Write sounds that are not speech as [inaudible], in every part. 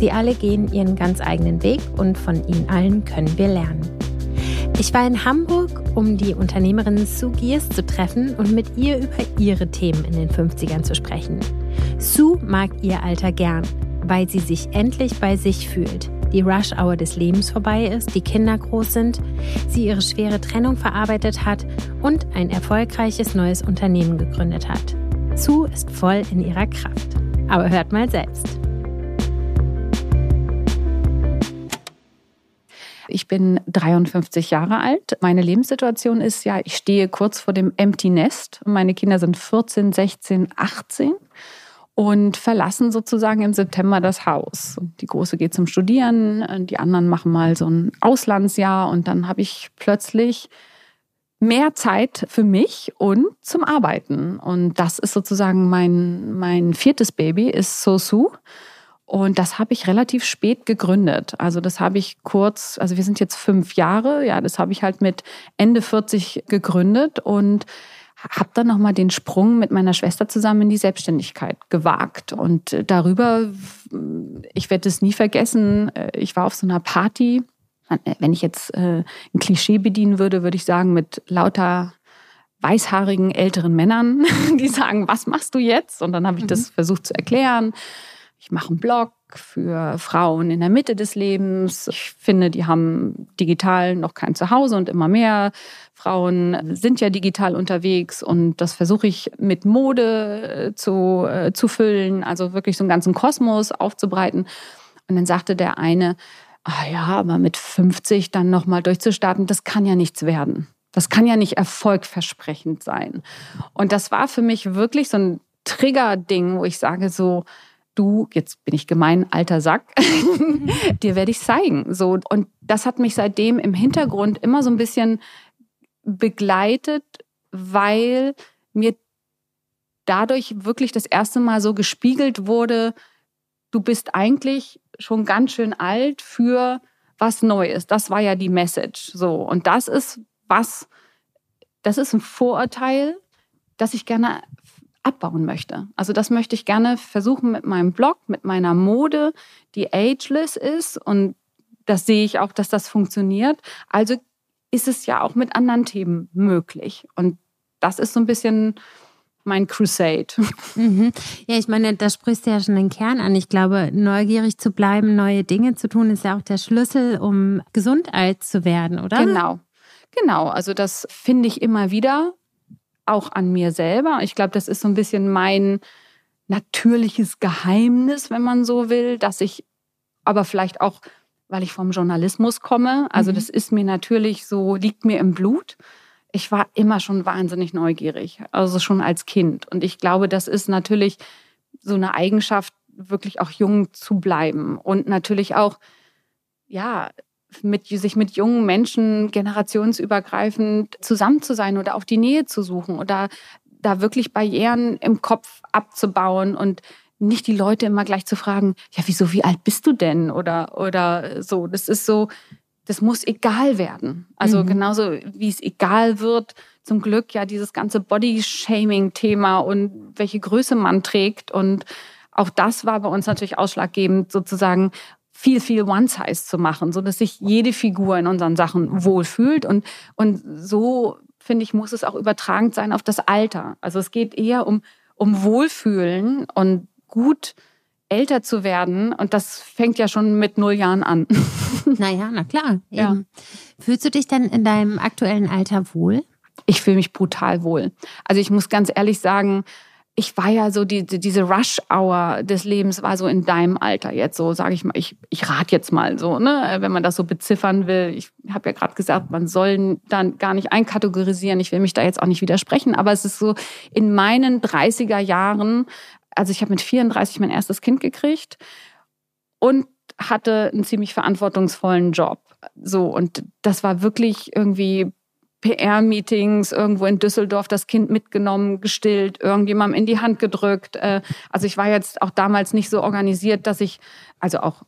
Sie alle gehen ihren ganz eigenen Weg und von ihnen allen können wir lernen. Ich war in Hamburg, um die Unternehmerin Sue Giers zu treffen und mit ihr über ihre Themen in den 50ern zu sprechen. Sue mag ihr Alter gern, weil sie sich endlich bei sich fühlt, die Rush-Hour des Lebens vorbei ist, die Kinder groß sind, sie ihre schwere Trennung verarbeitet hat und ein erfolgreiches neues Unternehmen gegründet hat. Sue ist voll in ihrer Kraft. Aber hört mal selbst. Ich bin 53 Jahre alt. Meine Lebenssituation ist ja, ich stehe kurz vor dem Empty Nest. Meine Kinder sind 14, 16, 18 und verlassen sozusagen im September das Haus. Die Große geht zum Studieren, die anderen machen mal so ein Auslandsjahr und dann habe ich plötzlich mehr Zeit für mich und zum Arbeiten. Und das ist sozusagen mein, mein viertes Baby, ist Sosu. Und das habe ich relativ spät gegründet. Also das habe ich kurz, also wir sind jetzt fünf Jahre, ja, das habe ich halt mit Ende 40 gegründet und habe dann nochmal den Sprung mit meiner Schwester zusammen in die Selbstständigkeit gewagt. Und darüber, ich werde es nie vergessen, ich war auf so einer Party. Wenn ich jetzt äh, ein Klischee bedienen würde, würde ich sagen, mit lauter weißhaarigen älteren Männern, [laughs] die sagen, was machst du jetzt? Und dann habe ich das mhm. versucht zu erklären. Ich mache einen Blog für Frauen in der Mitte des Lebens. Ich finde, die haben digital noch kein Zuhause und immer mehr Frauen sind ja digital unterwegs und das versuche ich mit Mode äh, zu, äh, zu füllen, also wirklich so einen ganzen Kosmos aufzubreiten. Und dann sagte der eine, ah ja, aber mit 50 dann nochmal durchzustarten, das kann ja nichts werden. Das kann ja nicht erfolgversprechend sein. Und das war für mich wirklich so ein Trigger-Ding, wo ich sage so, du, jetzt bin ich gemein, alter Sack, [laughs] dir werde ich zeigen. So, und das hat mich seitdem im Hintergrund immer so ein bisschen begleitet, weil mir dadurch wirklich das erste Mal so gespiegelt wurde, du bist eigentlich schon ganz schön alt für was Neues. Das war ja die Message. So. Und das ist was, das ist ein Vorurteil, das ich gerne abbauen möchte. Also das möchte ich gerne versuchen mit meinem Blog, mit meiner Mode, die ageless ist und das sehe ich auch, dass das funktioniert. Also ist es ja auch mit anderen Themen möglich. Und das ist so ein bisschen mein Crusade. Mhm. Ja, ich meine, da sprichst du ja schon den Kern an. Ich glaube, neugierig zu bleiben, neue Dinge zu tun, ist ja auch der Schlüssel, um gesund alt zu werden, oder? Genau. Genau. Also das finde ich immer wieder auch an mir selber. Ich glaube, das ist so ein bisschen mein natürliches Geheimnis, wenn man so will, dass ich aber vielleicht auch, weil ich vom Journalismus komme, also mhm. das ist mir natürlich so, liegt mir im Blut. Ich war immer schon wahnsinnig neugierig, also schon als Kind. Und ich glaube, das ist natürlich so eine Eigenschaft, wirklich auch jung zu bleiben und natürlich auch, ja, mit, sich mit jungen Menschen generationsübergreifend zusammen zu sein oder auch die Nähe zu suchen oder da wirklich Barrieren im Kopf abzubauen und nicht die Leute immer gleich zu fragen, ja, wieso, wie alt bist du denn? Oder, oder so. Das ist so, das muss egal werden. Also mhm. genauso wie es egal wird, zum Glück ja dieses ganze Body-Shaming-Thema und welche Größe man trägt. Und auch das war bei uns natürlich ausschlaggebend, sozusagen viel, viel One-Size zu machen, so dass sich jede Figur in unseren Sachen wohlfühlt. Und, und so, finde ich, muss es auch übertragend sein auf das Alter. Also es geht eher um, um Wohlfühlen und gut älter zu werden. Und das fängt ja schon mit null Jahren an. [laughs] Naja, na klar. Ja. Fühlst du dich denn in deinem aktuellen Alter wohl? Ich fühle mich brutal wohl. Also ich muss ganz ehrlich sagen, ich war ja so, die, diese Rush-Hour des Lebens war so in deinem Alter jetzt so, sage ich mal, ich, ich rate jetzt mal so, ne, wenn man das so beziffern will. Ich habe ja gerade gesagt, man soll dann gar nicht einkategorisieren. Ich will mich da jetzt auch nicht widersprechen, aber es ist so in meinen 30er Jahren, also ich habe mit 34 mein erstes Kind gekriegt und hatte einen ziemlich verantwortungsvollen Job. So, und das war wirklich irgendwie PR-Meetings irgendwo in Düsseldorf das Kind mitgenommen, gestillt, irgendjemandem in die Hand gedrückt. Äh, also ich war jetzt auch damals nicht so organisiert, dass ich, also auch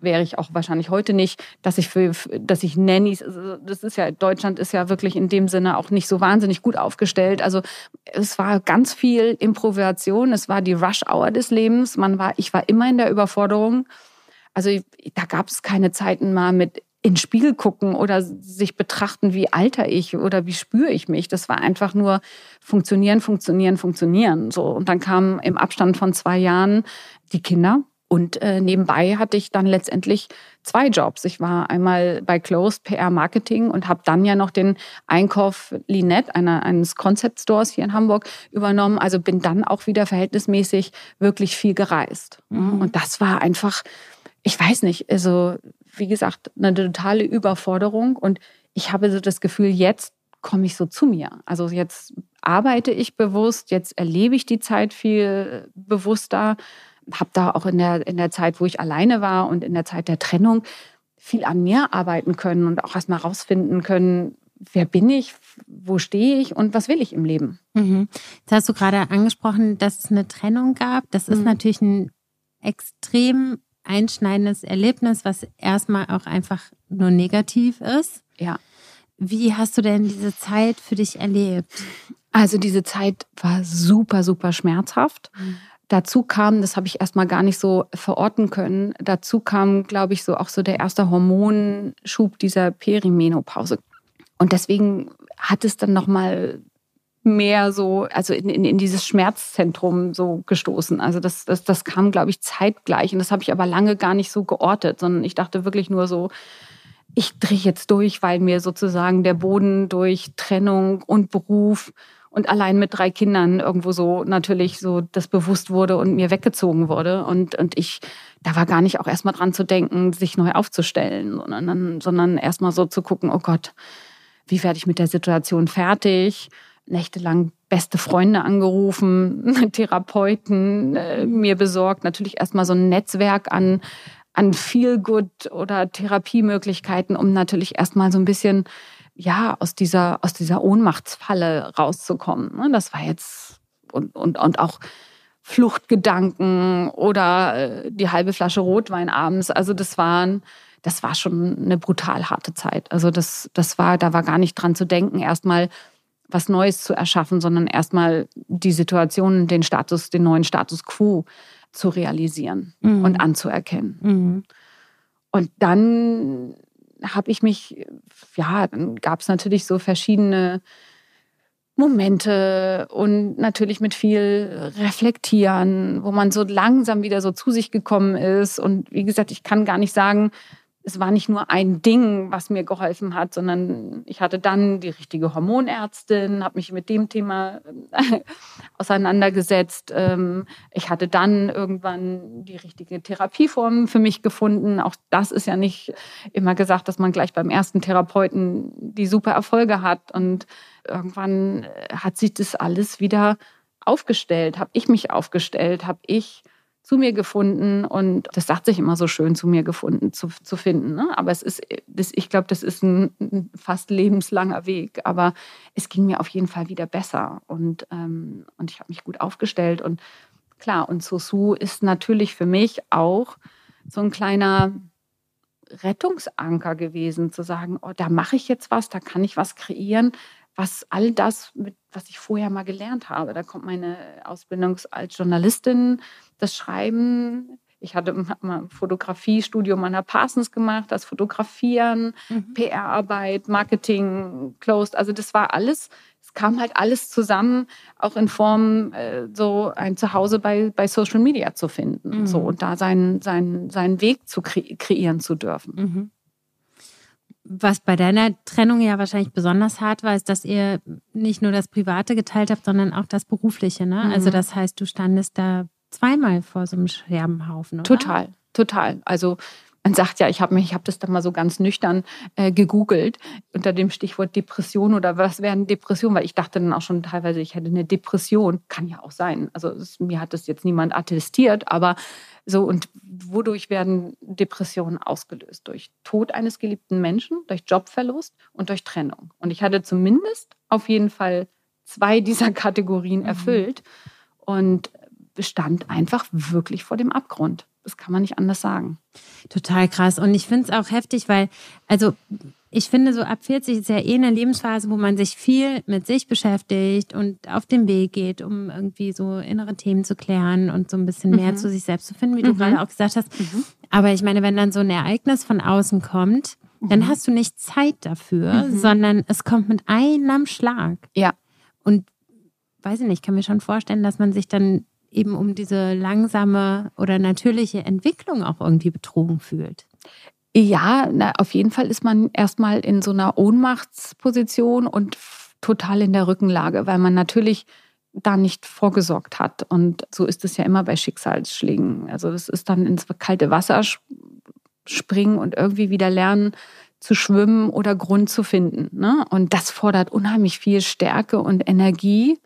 wäre ich auch wahrscheinlich heute nicht, dass ich für, dass ich Nannies, also das ist ja, Deutschland ist ja wirklich in dem Sinne auch nicht so wahnsinnig gut aufgestellt. Also es war ganz viel Improvisation, es war die Rush-Hour des Lebens. Man war, ich war immer in der Überforderung. Also da gab es keine Zeiten mal mit in den Spiegel gucken oder sich betrachten, wie alter ich oder wie spüre ich mich. Das war einfach nur funktionieren, funktionieren, funktionieren. So und dann kamen im Abstand von zwei Jahren die Kinder und äh, nebenbei hatte ich dann letztendlich zwei Jobs. Ich war einmal bei Closed PR Marketing und habe dann ja noch den Einkauf Linette, einer, eines Concept Stores hier in Hamburg, übernommen. Also bin dann auch wieder verhältnismäßig wirklich viel gereist. Mhm. Und das war einfach, ich weiß nicht, also wie gesagt, eine totale Überforderung. Und ich habe so das Gefühl, jetzt komme ich so zu mir. Also jetzt arbeite ich bewusst, jetzt erlebe ich die Zeit viel bewusster, habe da auch in der, in der Zeit, wo ich alleine war und in der Zeit der Trennung viel an mir arbeiten können und auch erstmal rausfinden können, wer bin ich, wo stehe ich und was will ich im Leben. Mhm. Jetzt hast du gerade angesprochen, dass es eine Trennung gab. Das ist mhm. natürlich ein extrem einschneidendes Erlebnis, was erstmal auch einfach nur negativ ist. Ja. Wie hast du denn diese Zeit für dich erlebt? Also diese Zeit war super, super schmerzhaft. Mhm. Dazu kam, das habe ich erstmal gar nicht so verorten können, dazu kam, glaube ich, so auch so der erste Hormonschub dieser Perimenopause. Und deswegen hat es dann nochmal mehr so, also in, in, in dieses Schmerzzentrum so gestoßen. Also das, das, das kam, glaube ich, zeitgleich. Und das habe ich aber lange gar nicht so geortet, sondern ich dachte wirklich nur so, ich drehe jetzt durch, weil mir sozusagen der Boden durch Trennung und Beruf und allein mit drei Kindern irgendwo so natürlich so das bewusst wurde und mir weggezogen wurde. Und, und ich, da war gar nicht auch erstmal dran zu denken, sich neu aufzustellen, sondern, sondern erstmal so zu gucken, oh Gott, wie werde ich mit der Situation fertig? Nächtelang beste Freunde angerufen, [laughs] Therapeuten äh, mir besorgt, natürlich erstmal so ein Netzwerk an, an Feel-Good oder Therapiemöglichkeiten, um natürlich erstmal so ein bisschen ja, aus dieser, aus dieser Ohnmachtsfalle rauszukommen. Ne? Das war jetzt und, und, und auch Fluchtgedanken oder äh, die halbe Flasche Rotwein abends. Also das waren, das war schon eine brutal harte Zeit. Also das, das war, da war gar nicht dran zu denken, erstmal was Neues zu erschaffen, sondern erstmal die Situation, den Status, den neuen Status quo zu realisieren mhm. und anzuerkennen. Mhm. Und dann habe ich mich, ja, dann gab es natürlich so verschiedene Momente und natürlich mit viel Reflektieren, wo man so langsam wieder so zu sich gekommen ist. Und wie gesagt, ich kann gar nicht sagen, es war nicht nur ein Ding, was mir geholfen hat, sondern ich hatte dann die richtige Hormonärztin, habe mich mit dem Thema äh, [laughs] auseinandergesetzt. Ähm, ich hatte dann irgendwann die richtige Therapieform für mich gefunden. Auch das ist ja nicht immer gesagt, dass man gleich beim ersten Therapeuten die super Erfolge hat. Und irgendwann äh, hat sich das alles wieder aufgestellt, habe ich mich aufgestellt, habe ich zu mir gefunden und das sagt sich immer so schön, zu mir gefunden zu, zu finden. Ne? Aber es ist, das, ich glaube, das ist ein, ein, fast lebenslanger Weg. Aber es ging mir auf jeden Fall wieder besser und, ähm, und ich habe mich gut aufgestellt. Und klar, und Sosu ist natürlich für mich auch so ein kleiner Rettungsanker gewesen, zu sagen, oh, da mache ich jetzt was, da kann ich was kreieren, was all das, mit, was ich vorher mal gelernt habe. Da kommt meine Ausbildung als Journalistin, das Schreiben. Ich hatte mal Fotografiestudium an der Parsons gemacht, das Fotografieren, mhm. PR-Arbeit, Marketing, Closed. Also das war alles, es kam halt alles zusammen, auch in Form äh, so ein Zuhause bei, bei Social Media zu finden. Mhm. So und da seinen, seinen, seinen Weg zu kre kreieren zu dürfen. Mhm. Was bei deiner Trennung ja wahrscheinlich besonders hart war, ist, dass ihr nicht nur das Private geteilt habt, sondern auch das Berufliche. Ne? Also mhm. Also das heißt, du standest da zweimal vor so einem Scherbenhaufen. Oder? Total, total. Also man sagt ja, ich habe mich, ich habe das dann mal so ganz nüchtern äh, gegoogelt unter dem Stichwort Depression oder was wären Depressionen, weil ich dachte dann auch schon teilweise, ich hätte eine Depression. Kann ja auch sein. Also es, mir hat das jetzt niemand attestiert, aber so und wodurch werden Depressionen ausgelöst? Durch Tod eines geliebten Menschen, durch Jobverlust und durch Trennung. Und ich hatte zumindest auf jeden Fall zwei dieser Kategorien mhm. erfüllt und stand einfach wirklich vor dem Abgrund. Das kann man nicht anders sagen. Total krass. Und ich finde es auch heftig, weil, also ich finde, so ab 40 ist ja eh eine Lebensphase, wo man sich viel mit sich beschäftigt und auf dem Weg geht, um irgendwie so innere Themen zu klären und so ein bisschen mhm. mehr zu sich selbst zu finden, wie du mhm. gerade auch gesagt hast. Mhm. Aber ich meine, wenn dann so ein Ereignis von außen kommt, dann mhm. hast du nicht Zeit dafür, mhm. sondern es kommt mit einem Schlag. Ja. Und weiß ich nicht, kann mir schon vorstellen, dass man sich dann eben um diese langsame oder natürliche Entwicklung auch irgendwie betrogen fühlt. Ja, na, auf jeden Fall ist man erstmal in so einer Ohnmachtsposition und total in der Rückenlage, weil man natürlich da nicht vorgesorgt hat. Und so ist es ja immer bei Schicksalsschlägen. Also es ist dann ins kalte Wasser springen und irgendwie wieder lernen zu schwimmen oder Grund zu finden. Ne? Und das fordert unheimlich viel Stärke und Energie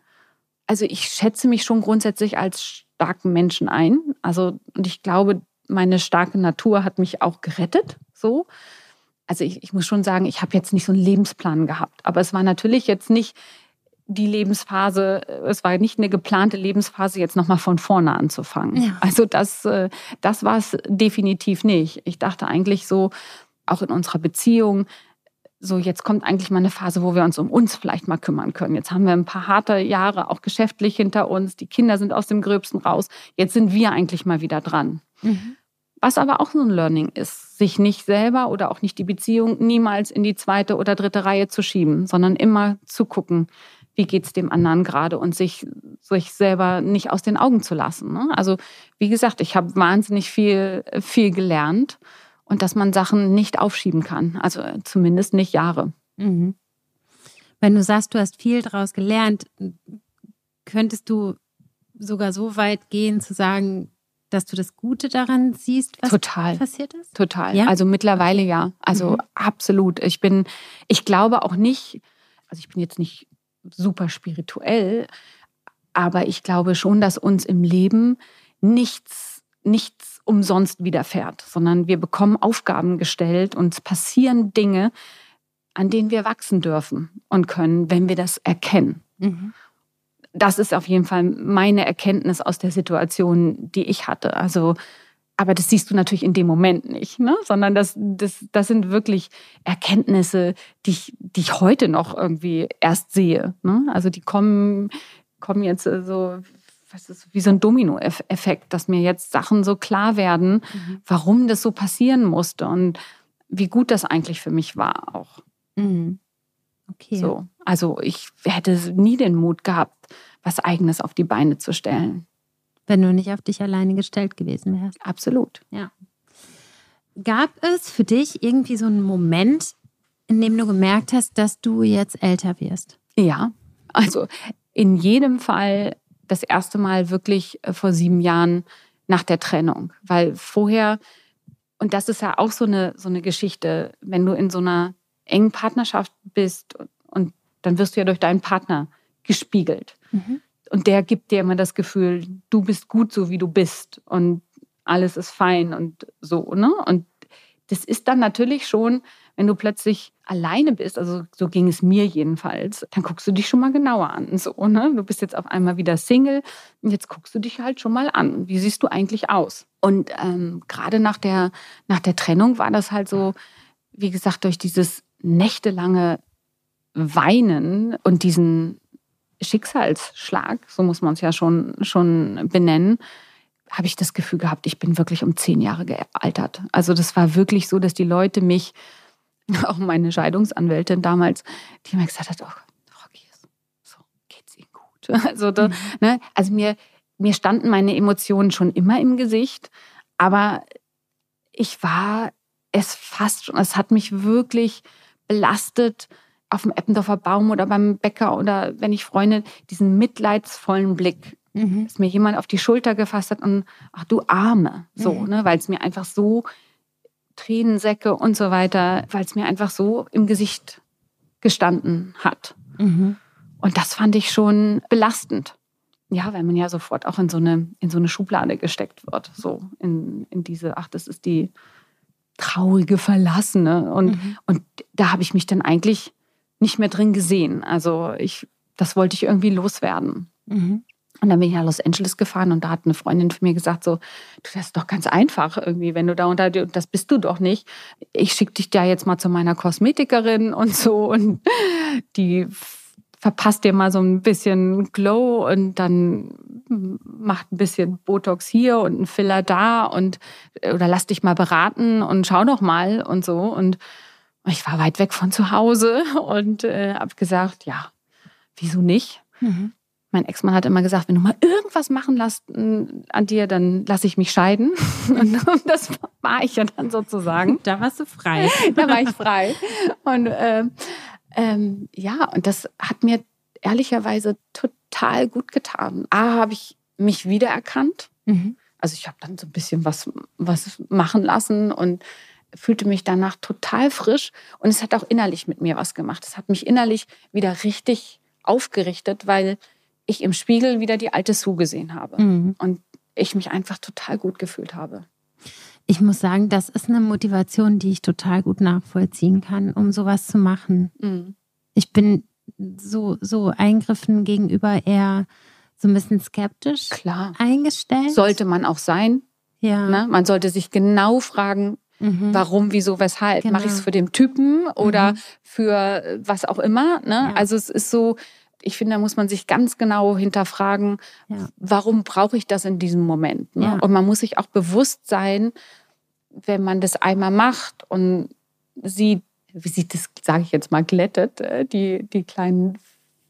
also ich schätze mich schon grundsätzlich als starken Menschen ein. Also, und ich glaube, meine starke Natur hat mich auch gerettet. So. Also ich, ich muss schon sagen, ich habe jetzt nicht so einen Lebensplan gehabt. Aber es war natürlich jetzt nicht die Lebensphase, es war nicht eine geplante Lebensphase, jetzt nochmal von vorne anzufangen. Ja. Also das, äh, das war es definitiv nicht. Ich dachte eigentlich so, auch in unserer Beziehung, so jetzt kommt eigentlich mal eine Phase, wo wir uns um uns vielleicht mal kümmern können. Jetzt haben wir ein paar harte Jahre auch geschäftlich hinter uns, die Kinder sind aus dem Gröbsten raus. Jetzt sind wir eigentlich mal wieder dran. Mhm. Was aber auch so ein Learning ist, sich nicht selber oder auch nicht die Beziehung niemals in die zweite oder dritte Reihe zu schieben, sondern immer zu gucken, wie geht es dem anderen gerade und sich, sich selber nicht aus den Augen zu lassen. Ne? Also wie gesagt, ich habe wahnsinnig viel, viel gelernt und dass man Sachen nicht aufschieben kann. Also zumindest nicht Jahre. Mhm. Wenn du sagst, du hast viel daraus gelernt, könntest du sogar so weit gehen zu sagen, dass du das Gute daran siehst, was Total. passiert ist? Total. Ja? Also mittlerweile ja. Also mhm. absolut. Ich bin, ich glaube auch nicht, also ich bin jetzt nicht super spirituell, aber ich glaube schon, dass uns im Leben nichts, nichts umsonst widerfährt, sondern wir bekommen Aufgaben gestellt und es passieren Dinge, an denen wir wachsen dürfen und können, wenn wir das erkennen. Mhm. Das ist auf jeden Fall meine Erkenntnis aus der Situation, die ich hatte. Also, aber das siehst du natürlich in dem Moment nicht, ne? sondern das, das, das sind wirklich Erkenntnisse, die ich, die ich heute noch irgendwie erst sehe. Ne? Also die kommen, kommen jetzt so was ist wie so ein Domino-Effekt, dass mir jetzt Sachen so klar werden, mhm. warum das so passieren musste und wie gut das eigentlich für mich war auch. Mhm. Okay. So, also ich hätte nie den Mut gehabt, was Eigenes auf die Beine zu stellen. Wenn du nicht auf dich alleine gestellt gewesen wärst. Absolut. Ja. Gab es für dich irgendwie so einen Moment, in dem du gemerkt hast, dass du jetzt älter wirst? Ja, also in jedem Fall das erste Mal wirklich äh, vor sieben Jahren nach der Trennung. Weil vorher, und das ist ja auch so eine, so eine Geschichte, wenn du in so einer engen Partnerschaft bist und dann wirst du ja durch deinen Partner gespiegelt. Mhm. Und der gibt dir immer das Gefühl, du bist gut so, wie du bist und alles ist fein und so. Ne? Und das ist dann natürlich schon wenn du plötzlich alleine bist, also so ging es mir jedenfalls, dann guckst du dich schon mal genauer an. So, ne? Du bist jetzt auf einmal wieder Single und jetzt guckst du dich halt schon mal an. Wie siehst du eigentlich aus? Und ähm, gerade nach der, nach der Trennung war das halt so, wie gesagt, durch dieses nächtelange Weinen und diesen Schicksalsschlag, so muss man es ja schon, schon benennen, habe ich das Gefühl gehabt, ich bin wirklich um zehn Jahre gealtert. Also das war wirklich so, dass die Leute mich [laughs] auch meine Scheidungsanwältin damals, die mir gesagt hat, oh, Rocky, so geht's Ihnen gut. [laughs] Also, da, mhm. ne, also mir, mir standen meine Emotionen schon immer im Gesicht, aber ich war es fast schon, es hat mich wirklich belastet auf dem Eppendorfer Baum oder beim Bäcker oder wenn ich Freunde diesen mitleidsvollen Blick, mhm. dass mir jemand auf die Schulter gefasst hat und ach du Arme, so, mhm. ne, weil es mir einfach so Tränensäcke und so weiter, weil es mir einfach so im Gesicht gestanden hat. Mhm. Und das fand ich schon belastend. Ja, weil man ja sofort auch in so eine, in so eine Schublade gesteckt wird. So in, in diese, ach, das ist die traurige Verlassene. Und, mhm. und da habe ich mich dann eigentlich nicht mehr drin gesehen. Also ich, das wollte ich irgendwie loswerden. Mhm. Und dann bin ich nach Los Angeles gefahren und da hat eine Freundin von mir gesagt so, du, das ist doch ganz einfach irgendwie, wenn du da unter, das bist du doch nicht. Ich schicke dich da jetzt mal zu meiner Kosmetikerin [laughs] und so und die verpasst dir mal so ein bisschen Glow und dann macht ein bisschen Botox hier und ein Filler da und oder lass dich mal beraten und schau doch mal und so und ich war weit weg von zu Hause [laughs] und äh, habe gesagt, ja, wieso nicht? Mhm. Mein Ex-Mann hat immer gesagt, wenn du mal irgendwas machen lässt mm, an dir, dann lasse ich mich scheiden. [laughs] Und das war ich ja dann sozusagen. [laughs] Da warst du frei. [laughs] Da war ich frei. Und äh, ähm, ja, und das hat mir ehrlicherweise total gut getan. A, habe ich mich wiedererkannt. Mhm. Also ich habe dann so ein bisschen was, was machen lassen und fühlte mich danach total frisch. Und es hat auch innerlich mit mir was gemacht. Es hat mich innerlich wieder richtig aufgerichtet, weil ich im Spiegel wieder die alte Sue gesehen habe. Mhm. Und ich mich einfach total gut gefühlt habe. Ich muss sagen, das ist eine Motivation, die ich total gut nachvollziehen kann, um sowas zu machen. Mhm. Ich bin so, so Eingriffen gegenüber eher so ein bisschen skeptisch Klar. eingestellt. Sollte man auch sein. Ja. Ne? Man sollte sich genau fragen, mhm. warum, wieso, weshalb. Genau. Mache ich es für den Typen oder mhm. für was auch immer. Ne? Ja. Also es ist so, ich finde, da muss man sich ganz genau hinterfragen, ja. warum brauche ich das in diesem Moment? Ne? Ja. Und man muss sich auch bewusst sein, wenn man das einmal macht und sieht, wie sich das, sage ich jetzt mal, glättet, äh, die, die kleinen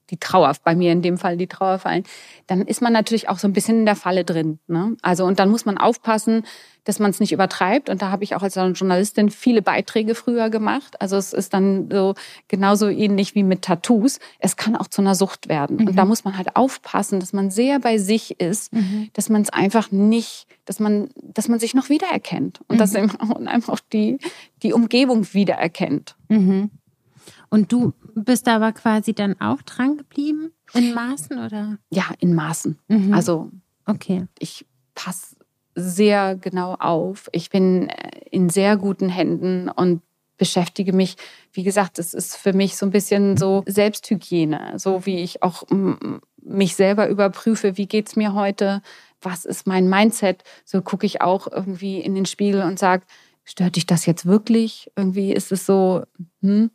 die Trauer, bei mir in dem Fall die Trauer fallen, dann ist man natürlich auch so ein bisschen in der Falle drin. Ne? Also und dann muss man aufpassen, dass man es nicht übertreibt. Und da habe ich auch als Journalistin viele Beiträge früher gemacht. Also es ist dann so genauso ähnlich wie mit Tattoos. Es kann auch zu einer Sucht werden. Mhm. Und da mhm. muss man halt aufpassen, dass man sehr bei sich ist, mhm. dass man es einfach nicht, dass man, dass man sich noch wiedererkennt und mhm. dass man einfach die, die Umgebung wiedererkennt. Mhm. Und du bist aber quasi dann auch dran geblieben in Maßen oder? Ja, in Maßen. Mhm. Also okay. ich passe sehr genau auf. Ich bin äh, in sehr guten Händen und beschäftige mich, wie gesagt, es ist für mich so ein bisschen so Selbsthygiene, so wie ich auch mich selber überprüfe, wie geht es mir heute, was ist mein Mindset, so gucke ich auch irgendwie in den Spiegel und sage, stört dich das jetzt wirklich? Irgendwie ist es so, hm,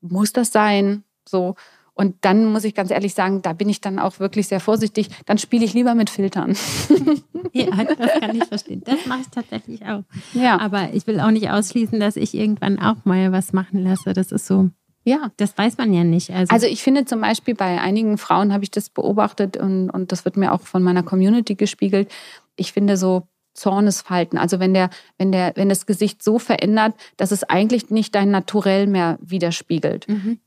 muss das sein? So. Und dann muss ich ganz ehrlich sagen, da bin ich dann auch wirklich sehr vorsichtig. Dann spiele ich lieber mit Filtern. [laughs] ja, das kann ich verstehen. Das mache ich tatsächlich auch. Ja. Aber ich will auch nicht ausschließen, dass ich irgendwann auch mal was machen lasse. Das ist so. Ja. Das weiß man ja nicht. Also, also ich finde zum Beispiel bei einigen Frauen habe ich das beobachtet und, und das wird mir auch von meiner Community gespiegelt. Ich finde so Zornesfalten. Also wenn der, wenn der, wenn das Gesicht so verändert, dass es eigentlich nicht dein Naturell mehr widerspiegelt. Mhm.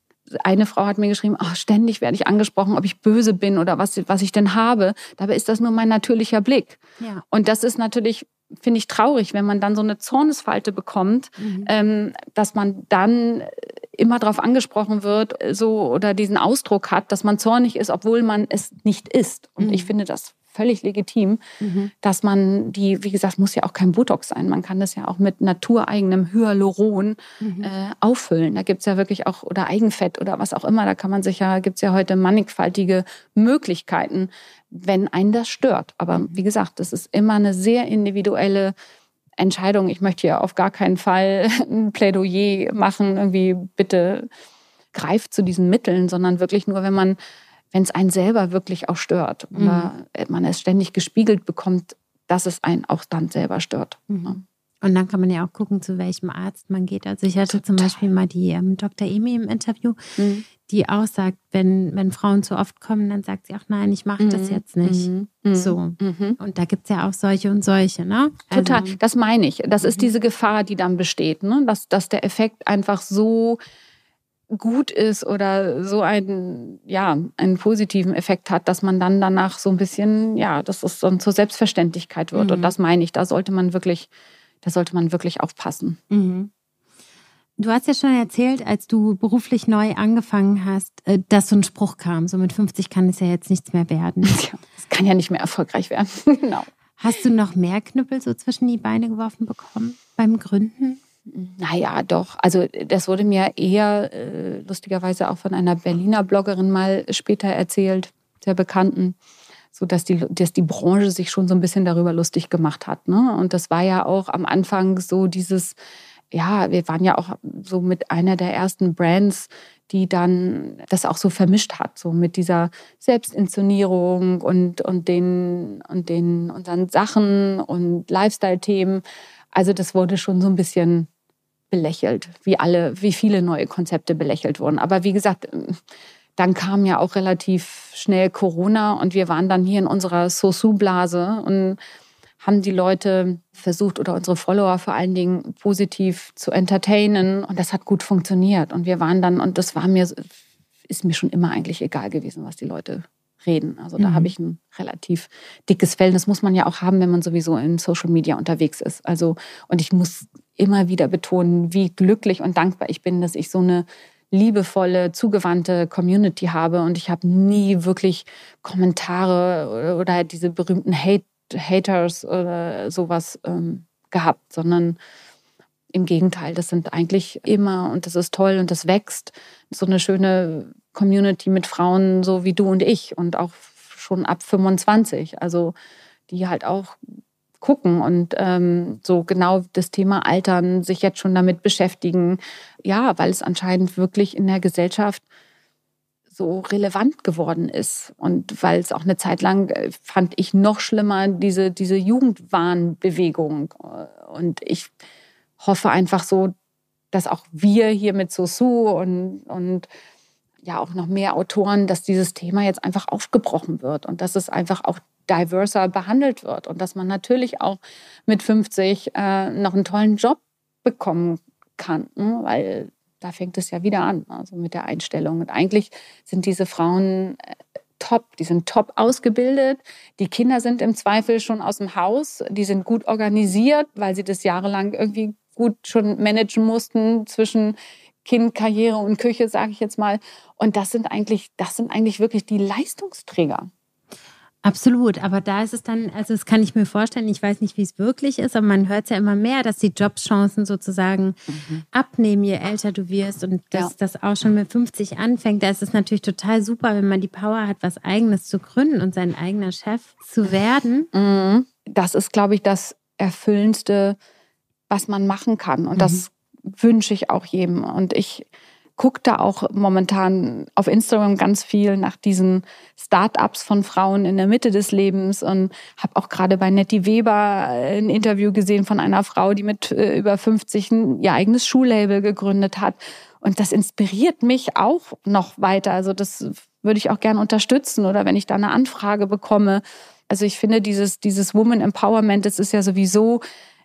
Eine Frau hat mir geschrieben, oh, ständig werde ich angesprochen, ob ich böse bin oder was, was ich denn habe. Dabei ist das nur mein natürlicher Blick. Ja. Und das ist natürlich, finde ich, traurig, wenn man dann so eine Zornesfalte bekommt, mhm. ähm, dass man dann immer darauf angesprochen wird, so oder diesen Ausdruck hat, dass man zornig ist, obwohl man es nicht ist. Und mhm. ich finde das völlig legitim, mhm. dass man die, wie gesagt, muss ja auch kein Botox sein. Man kann das ja auch mit natureigenem Hyaluron mhm. äh, auffüllen. Da gibt es ja wirklich auch, oder Eigenfett oder was auch immer, da kann man sich ja, gibt es ja heute mannigfaltige Möglichkeiten, wenn einen das stört. Aber mhm. wie gesagt, das ist immer eine sehr individuelle Entscheidung. Ich möchte hier auf gar keinen Fall [laughs] ein Plädoyer machen, irgendwie bitte greift zu diesen Mitteln, sondern wirklich nur, wenn man wenn es einen selber wirklich auch stört oder mhm. man es ständig gespiegelt bekommt, dass es einen auch dann selber stört. Mhm. Und dann kann man ja auch gucken, zu welchem Arzt man geht. Also ich hatte Total. zum Beispiel mal die ähm, Dr. Emi im Interview, mhm. die auch sagt, wenn, wenn Frauen zu oft kommen, dann sagt sie auch, nein, ich mache mhm. das jetzt nicht. Mhm. mhm. So. Mhm. Und da gibt es ja auch solche und solche, ne? Total, also, das meine ich. Das ist mhm. diese Gefahr, die dann besteht, ne? dass, dass der Effekt einfach so gut ist oder so einen, ja, einen positiven Effekt hat, dass man dann danach so ein bisschen, ja, dass es dann zur Selbstverständlichkeit wird. Und das meine ich, da sollte man wirklich da sollte man wirklich aufpassen. Mhm. Du hast ja schon erzählt, als du beruflich neu angefangen hast, äh, dass so ein Spruch kam. So mit 50 kann es ja jetzt nichts mehr werden. [laughs] Ja, es kann ja nicht mehr erfolgreich werden. [laughs] genau. Hast du noch mehr Knüppel so zwischen die Beine geworfen bekommen beim Gründen? Naja, doch. Also das wurde mir eher äh, lustigerweise auch von einer Berliner Bloggerin mal später erzählt, der Bekannten so dass die, dass die Branche sich schon so ein bisschen darüber lustig gemacht hat. Ne? Und das war ja auch am Anfang so dieses, ja, wir waren ja auch so mit einer der ersten Brands, die dann das auch so vermischt hat, so mit dieser Selbstinszenierung und, und den, und den, unseren Sachen und Lifestyle-Themen. Also das wurde schon so ein bisschen belächelt, wie alle, wie viele neue Konzepte belächelt wurden. Aber wie gesagt, dann kam ja auch relativ schnell Corona und wir waren dann hier in unserer Sosu-Blase und haben die Leute versucht oder unsere Follower vor allen Dingen positiv zu entertainen und das hat gut funktioniert und wir waren dann und das war mir ist mir schon immer eigentlich egal gewesen, was die Leute reden. Also da mhm. habe ich ein relativ dickes Fell. Das muss man ja auch haben, wenn man sowieso in Social Media unterwegs ist. Also und ich muss immer wieder betonen, wie glücklich und dankbar ich bin, dass ich so eine liebevolle, zugewandte Community habe und ich habe nie wirklich Kommentare oder, halt diese berühmten Hate, Haters oder sowas ähm, gehabt, sondern im Gegenteil, das sind eigentlich immer, und das ist toll und das wächst, so eine schöne Community mit Frauen so wie du und ich und auch schon ab 25, also die halt auch gucken und ähm, so genau das Thema Altern sich jetzt schon damit beschäftigen. Ja, weil es anscheinend wirklich in der Gesellschaft so relevant geworden ist. Und weil es auch eine Zeit lang, äh, fand ich noch schlimmer, diese, diese Jugendwahnbewegung. Und ich hoffe einfach so, dass auch wir hier mit Sosu und, und ja auch noch mehr Autoren, dass dieses Thema jetzt einfach aufgebrochen wird und dass es einfach auch diverser behandelt wird und dass man natürlich auch mit 50 äh, noch einen tollen Job bekommen kann, ne? weil da fängt es ja wieder an, also mit der Einstellung. Und eigentlich sind diese Frauen äh, top, die sind top ausgebildet, die Kinder sind im Zweifel schon aus dem Haus, die sind gut organisiert, weil sie das jahrelang irgendwie gut schon managen mussten zwischen Kind, Karriere und Küche, sage ich jetzt mal. Und das sind eigentlich, das sind eigentlich wirklich die Leistungsträger. Absolut, aber da ist es dann, also das kann ich mir vorstellen, ich weiß nicht, wie es wirklich ist, aber man hört es ja immer mehr, dass die Jobchancen sozusagen mhm. abnehmen, je älter du wirst und dass ja. das auch schon mit 50 anfängt. Da ist es natürlich total super, wenn man die Power hat, was eigenes zu gründen und sein eigener Chef zu werden. Mhm. Das ist, glaube ich, das Erfüllendste, was man machen kann und mhm. das wünsche ich auch jedem und ich gucke da auch momentan auf Instagram ganz viel nach diesen Start-ups von Frauen in der Mitte des Lebens und habe auch gerade bei Nettie Weber ein Interview gesehen von einer Frau, die mit äh, über 50 ihr eigenes Schuhlabel gegründet hat. Und das inspiriert mich auch noch weiter. Also das würde ich auch gerne unterstützen oder wenn ich da eine Anfrage bekomme. Also ich finde dieses, dieses Woman Empowerment, das ist ja sowieso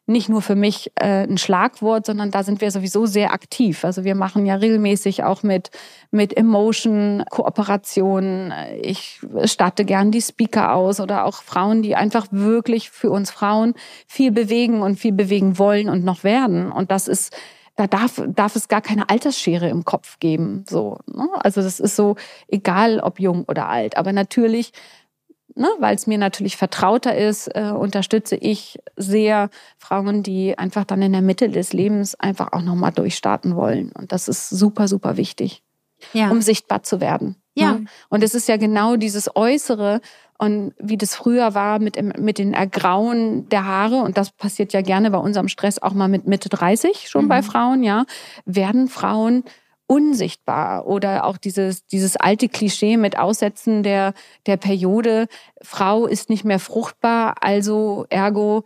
nicht nur für mich äh, ein Schlagwort, sondern da sind wir sowieso sehr aktiv. Also wir machen ja regelmäßig auch mit, mit Emotion Kooperationen. Ich statte gern die Speaker aus oder auch Frauen, die einfach wirklich für uns Frauen viel bewegen und viel bewegen wollen und noch werden. Und das ist da darf, darf es gar keine Altersschere im Kopf geben. So, ne? Also das ist so, egal ob jung oder alt. Aber natürlich ne, weil es mir natürlich vertrauter ist, äh, unterstütze ich sehr Frauen, die einfach dann in der Mitte des Lebens einfach auch nochmal durchstarten wollen. Und das ist super, super wichtig, ja. um sichtbar zu werden. Ja. Ne? Und es ist ja genau dieses Äußere und wie das früher war mit, dem, mit den Ergrauen der Haare, und das passiert ja gerne bei unserem Stress auch mal mit Mitte 30 schon mhm. bei Frauen, ja, werden Frauen unsichtbar oder auch dieses, dieses alte Klischee mit Aussetzen der, der Periode, Frau ist nicht mehr fruchtbar, also ergo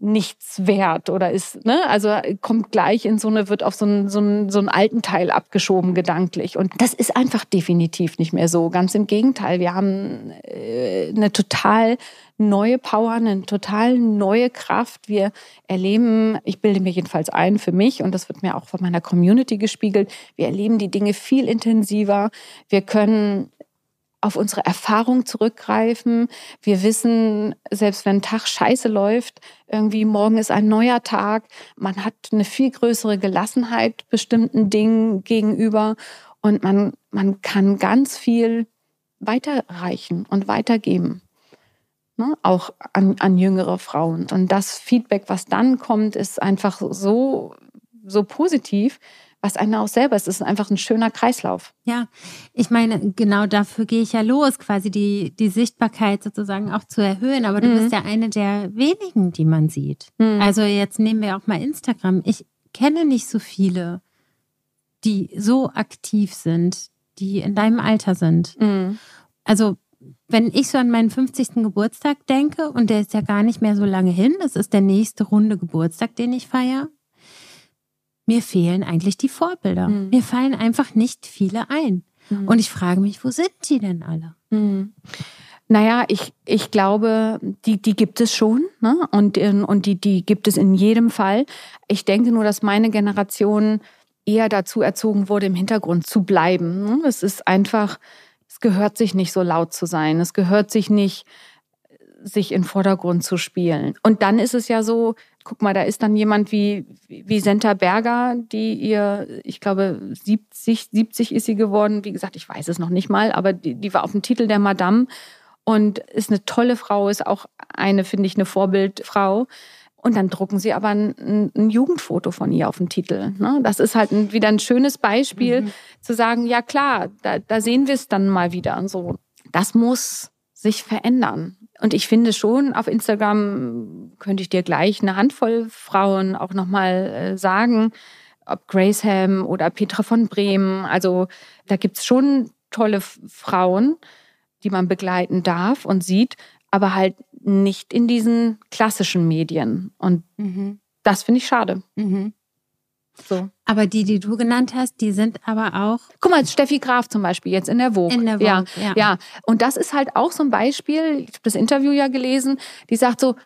nichts wert oder ist, ne, also kommt gleich in so eine, wird auf so einen, so einen, so einen alten Teil abgeschoben gedanklich. Und das ist einfach definitiv nicht mehr so. Ganz im Gegenteil. Wir haben äh, eine total neue Power, eine total neue Kraft. Wir erleben, ich bilde mir jedenfalls ein für mich und das wird mir auch von meiner Community gespiegelt, wir erleben die Dinge viel intensiver. Wir können auf unsere Erfahrung zurückgreifen. Wir wissen, selbst wenn ein Tag scheiße läuft, irgendwie morgen ist ein neuer Tag. Man hat eine viel größere Gelassenheit bestimmten Dingen gegenüber und man, man kann ganz viel weiterreichen und weitergeben. Ne? Auch an, an jüngere Frauen. Und das Feedback, was dann kommt, ist einfach so, so positiv, was einen auch selber ist. Es ist einfach ein schöner Kreislauf. Ja, ich meine, genau dafür gehe ich ja los, quasi die, die Sichtbarkeit sozusagen auch zu erhöhen. Aber du mhm. bist ja eine der wenigen, die man sieht. Mhm. Also jetzt nehmen wir auch mal Instagram. Ich kenne nicht so viele, die so aktiv sind, die in deinem Alter sind. Mhm. Also wenn ich so an meinen 50. Geburtstag denke, und der ist ja gar nicht mehr so lange hin, das ist der nächste runde Geburtstag, den ich feiere, mir fehlen eigentlich die Vorbilder. Mhm. Mir fallen einfach nicht viele ein. Mhm. Und ich frage mich, wo sind die denn alle? Mhm. Naja, ich, ich glaube, die, die gibt es schon ne? und, und die, die gibt es in jedem Fall. Ich denke nur, dass meine Generation eher dazu erzogen wurde, im Hintergrund zu bleiben. Ne? Es ist einfach, es gehört sich nicht so laut zu sein. Es gehört sich nicht, sich in Vordergrund zu spielen. Und dann ist es ja so, guck mal, da ist dann jemand wie, wie Senta Berger, die ihr, ich glaube, 70, 70 ist sie geworden. Wie gesagt, ich weiß es noch nicht mal, aber die, die war auf dem Titel der Madame und ist eine tolle Frau, ist auch eine, finde ich, eine Vorbildfrau. Und dann drucken sie aber ein, ein Jugendfoto von ihr auf dem Titel. Ne? Das ist halt ein, wieder ein schönes Beispiel, mhm. zu sagen, ja klar, da, da sehen wir es dann mal wieder. Und so. Das muss sich verändern. Und ich finde schon, auf Instagram könnte ich dir gleich eine Handvoll Frauen auch nochmal äh, sagen, ob Grace Ham oder Petra von Bremen. Also da gibt's schon tolle Frauen, die man begleiten darf und sieht, aber halt nicht in diesen klassischen Medien. Und mhm. das finde ich schade. Mhm. So. Aber die, die du genannt hast, die sind aber auch. Guck mal, Steffi Graf zum Beispiel jetzt in der Vogue. In der Vogue, ja. Ja, ja. Und das ist halt auch so ein Beispiel, ich habe das Interview ja gelesen, die sagt so,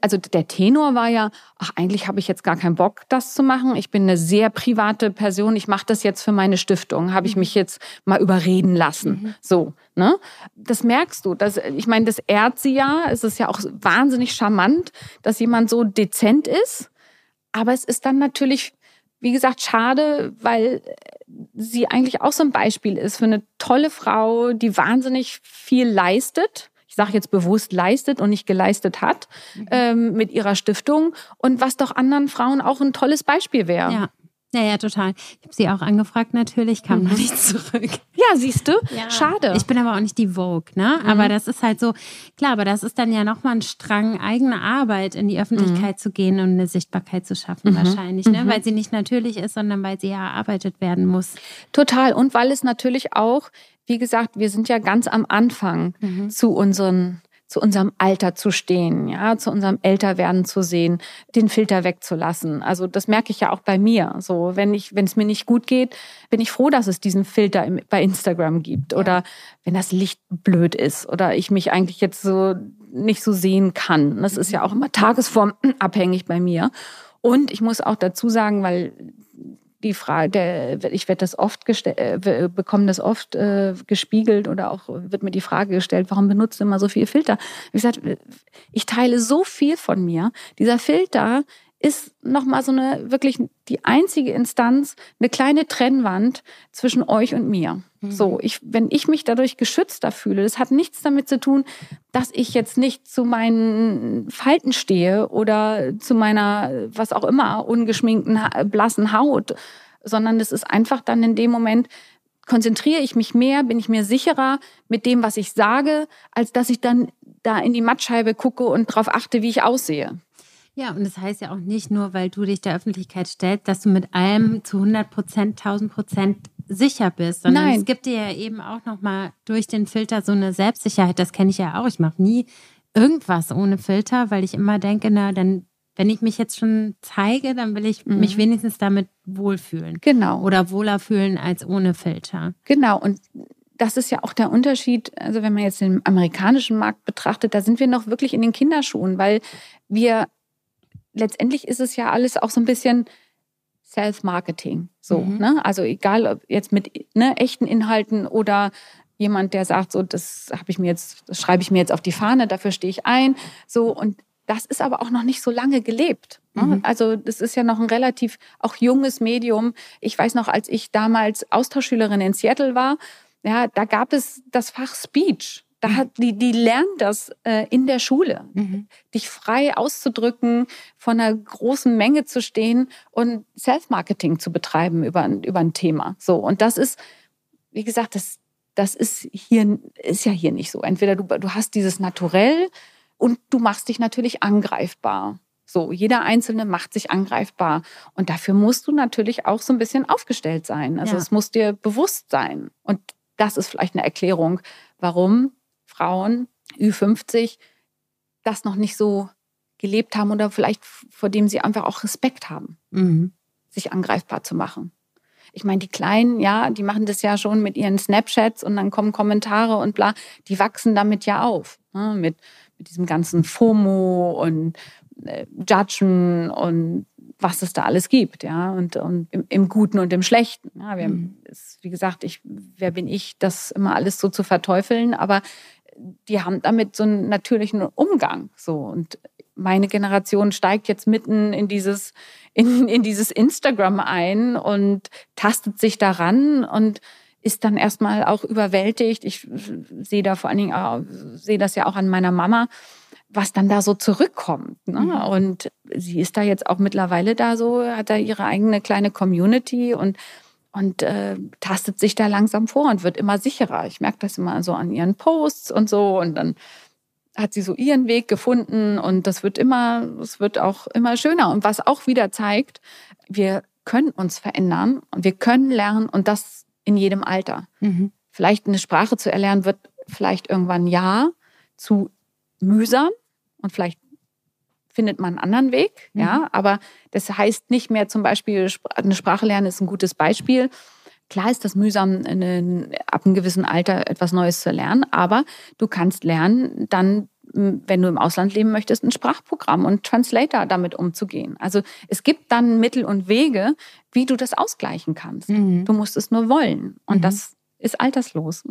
also der Tenor war ja, ach, eigentlich habe ich jetzt gar keinen Bock, das zu machen. Ich bin eine sehr private Person, ich mache das jetzt für meine Stiftung, habe ich mhm. mich jetzt mal überreden lassen. Mhm. So, ne? Das merkst du. Das, ich meine, das ehrt sie ja. Es ist ja auch wahnsinnig charmant, dass jemand so dezent ist. Aber es ist dann natürlich wie gesagt, schade, weil sie eigentlich auch so ein Beispiel ist für eine tolle Frau, die wahnsinnig viel leistet. Ich sage jetzt bewusst leistet und nicht geleistet hat mhm. ähm, mit ihrer Stiftung und was doch anderen Frauen auch ein tolles Beispiel wäre. Ja. Ja, ja, total. Ich habe sie auch angefragt, natürlich, kam mhm. noch nicht zurück. Ja, siehst du? Ja. Schade. Ich bin aber auch nicht die Vogue, ne? Mhm. Aber das ist halt so, klar, aber das ist dann ja nochmal ein Strang, eigene Arbeit in die Öffentlichkeit mhm. zu gehen und eine Sichtbarkeit zu schaffen, mhm. wahrscheinlich, ne? Mhm. Weil sie nicht natürlich ist, sondern weil sie ja erarbeitet werden muss. Total. Und weil es natürlich auch, wie gesagt, wir sind ja ganz am Anfang mhm. zu unseren zu unserem Alter zu stehen, ja, zu unserem Älterwerden zu sehen, den Filter wegzulassen. Also das merke ich ja auch bei mir. So, wenn ich, wenn es mir nicht gut geht, bin ich froh, dass es diesen Filter im, bei Instagram gibt. Oder wenn das Licht blöd ist oder ich mich eigentlich jetzt so nicht so sehen kann. Das ist ja auch immer tagesformabhängig bei mir. Und ich muss auch dazu sagen, weil die Frage, ich werde das oft gestellt, äh, bekomme das oft äh, gespiegelt oder auch wird mir die Frage gestellt, warum benutzt du immer so viel Filter? Wie gesagt, ich teile so viel von mir. Dieser Filter ist nochmal so eine wirklich die einzige Instanz, eine kleine Trennwand zwischen euch und mir. Mhm. So, ich, wenn ich mich dadurch geschützter fühle, das hat nichts damit zu tun, dass ich jetzt nicht zu meinen Falten stehe oder zu meiner, was auch immer, ungeschminkten, blassen Haut, sondern es ist einfach dann in dem Moment, konzentriere ich mich mehr, bin ich mir sicherer mit dem, was ich sage, als dass ich dann da in die Mattscheibe gucke und darauf achte, wie ich aussehe. Ja, und das heißt ja auch nicht nur, weil du dich der Öffentlichkeit stellst, dass du mit allem zu 100 Prozent, 1000 Prozent sicher bist, sondern Nein. es gibt dir ja eben auch nochmal durch den Filter so eine Selbstsicherheit. Das kenne ich ja auch. Ich mache nie irgendwas ohne Filter, weil ich immer denke, na, dann wenn ich mich jetzt schon zeige, dann will ich mhm. mich wenigstens damit wohlfühlen. Genau. Oder wohler fühlen als ohne Filter. Genau. Und das ist ja auch der Unterschied, also wenn man jetzt den amerikanischen Markt betrachtet, da sind wir noch wirklich in den Kinderschuhen, weil wir letztendlich ist es ja alles auch so ein bisschen Self-Marketing. So, mhm. ne? Also egal ob jetzt mit ne, echten Inhalten oder jemand, der sagt, so, das habe ich mir jetzt, das schreibe ich mir jetzt auf die Fahne, dafür stehe ich ein. So, und das ist aber auch noch nicht so lange gelebt. Ne? Mhm. Also das ist ja noch ein relativ auch junges Medium. Ich weiß noch, als ich damals Austauschschülerin in Seattle war, ja, da gab es das Fach Speech. Da hat, die, die lernen das äh, in der Schule, mhm. dich frei auszudrücken, von einer großen Menge zu stehen und Self-Marketing zu betreiben über, über ein Thema. So. Und das ist, wie gesagt, das, das ist hier, ist ja hier nicht so. Entweder du, du hast dieses Naturell und du machst dich natürlich angreifbar. So, jeder Einzelne macht sich angreifbar. Und dafür musst du natürlich auch so ein bisschen aufgestellt sein. Also ja. es muss dir bewusst sein. Und das ist vielleicht eine Erklärung, warum Frauen Ü50 das noch nicht so gelebt haben oder vielleicht vor dem sie einfach auch Respekt haben, mhm. sich angreifbar zu machen. Ich meine, die Kleinen, ja, die machen das ja schon mit ihren Snapchats und dann kommen Kommentare und bla, die wachsen damit ja auf. Ne? Mit, mit diesem ganzen FOMO und äh, Judgen und was es da alles gibt, ja, und, und im, im Guten und im Schlechten. Ja, wir, mhm. ist, wie gesagt, ich, wer bin ich, das immer alles so zu verteufeln, aber die haben damit so einen natürlichen Umgang. So. Und meine Generation steigt jetzt mitten in dieses, in, in dieses Instagram ein und tastet sich daran und ist dann erstmal auch überwältigt. Ich sehe da vor allen Dingen, auch, sehe das ja auch an meiner Mama, was dann da so zurückkommt. Ne? Mhm. Und sie ist da jetzt auch mittlerweile da so, hat da ihre eigene kleine Community und und äh, tastet sich da langsam vor und wird immer sicherer. Ich merke das immer so an ihren Posts und so und dann hat sie so ihren Weg gefunden und das wird immer, es wird auch immer schöner. Und was auch wieder zeigt, wir können uns verändern und wir können lernen und das in jedem Alter. Mhm. Vielleicht eine Sprache zu erlernen wird vielleicht irgendwann ja zu mühsam und vielleicht findet man einen anderen Weg. Mhm. Ja, aber das heißt nicht mehr zum Beispiel, eine Sprache lernen ist ein gutes Beispiel. Klar ist das mühsam, eine, ab einem gewissen Alter etwas Neues zu lernen, aber du kannst lernen, dann, wenn du im Ausland leben möchtest, ein Sprachprogramm und Translator damit umzugehen. Also es gibt dann Mittel und Wege, wie du das ausgleichen kannst. Mhm. Du musst es nur wollen. Und mhm. das ist alterslos.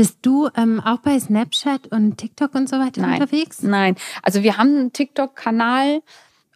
Bist du ähm, auch bei Snapchat und TikTok und so weiter Nein. unterwegs? Nein, also wir haben einen TikTok-Kanal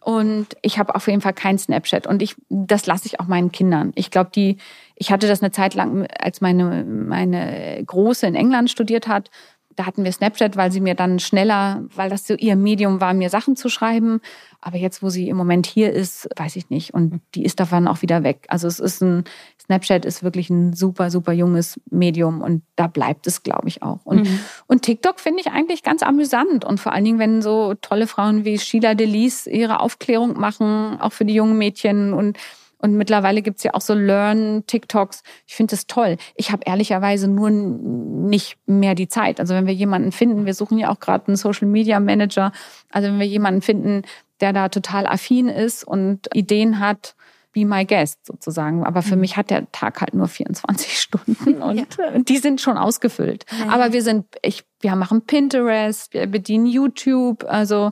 und ich habe auf jeden Fall keinen Snapchat und ich das lasse ich auch meinen Kindern. Ich glaube, die ich hatte das eine Zeit lang, als meine meine große in England studiert hat, da hatten wir Snapchat, weil sie mir dann schneller, weil das so ihr Medium war, mir Sachen zu schreiben. Aber jetzt, wo sie im Moment hier ist, weiß ich nicht. Und die ist davon auch wieder weg. Also es ist ein, Snapchat ist wirklich ein super, super junges Medium und da bleibt es, glaube ich, auch. Und, mhm. und TikTok finde ich eigentlich ganz amüsant. Und vor allen Dingen, wenn so tolle Frauen wie Sheila Delis ihre Aufklärung machen, auch für die jungen Mädchen und und mittlerweile gibt es ja auch so Learn-TikToks. Ich finde das toll. Ich habe ehrlicherweise nur nicht mehr die Zeit. Also wenn wir jemanden finden, wir suchen ja auch gerade einen Social Media Manager. Also wenn wir jemanden finden, der da total affin ist und Ideen hat, be my guest sozusagen. Aber für mhm. mich hat der Tag halt nur 24 [laughs] Stunden und, ja. und die sind schon ausgefüllt. Ja. Aber wir sind, ich, wir machen Pinterest, wir bedienen YouTube, also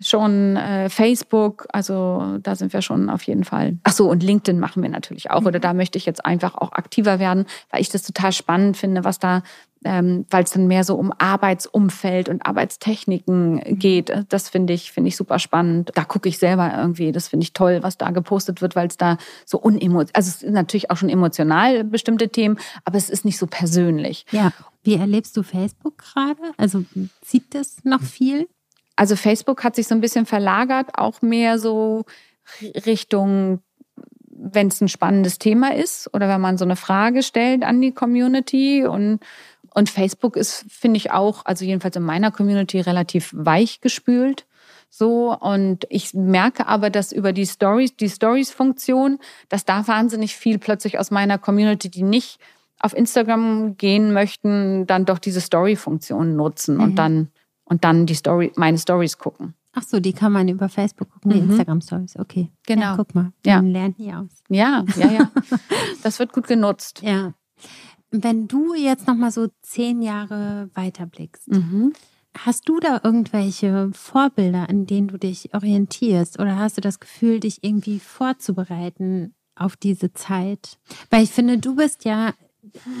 schon äh, Facebook, also da sind wir schon auf jeden Fall. Ach so, und LinkedIn machen wir natürlich auch. Oder mhm. da möchte ich jetzt einfach auch aktiver werden, weil ich das total spannend finde, was da, ähm, weil es dann mehr so um Arbeitsumfeld und Arbeitstechniken mhm. geht. Das finde ich, finde ich super spannend. Da gucke ich selber irgendwie. Das finde ich toll, was da gepostet wird, weil es da so unemotional, also es ist natürlich auch schon emotional bestimmte Themen, aber es ist nicht so persönlich. Ja. Wie erlebst du Facebook gerade? Also zieht das noch viel? Also Facebook hat sich so ein bisschen verlagert, auch mehr so Richtung, wenn es ein spannendes Thema ist oder wenn man so eine Frage stellt an die Community und und Facebook ist, finde ich auch, also jedenfalls in meiner Community relativ weich gespült. So, und ich merke aber, dass über die Stories, die Stories-Funktion, dass da wahnsinnig viel plötzlich aus meiner Community, die nicht auf Instagram gehen möchten, dann doch diese Story-Funktion nutzen mhm. und dann und dann die Story, meine Stories gucken. Ach so, die kann man über Facebook gucken, die mhm. Instagram Stories. Okay. Genau. Ja, guck mal. Ja. Lernt nie aus. Ja, ja, ja. [laughs] Das wird gut genutzt. Ja. Wenn du jetzt noch mal so zehn Jahre weiterblickst, mhm. hast du da irgendwelche Vorbilder, an denen du dich orientierst? Oder hast du das Gefühl, dich irgendwie vorzubereiten auf diese Zeit? Weil ich finde, du bist ja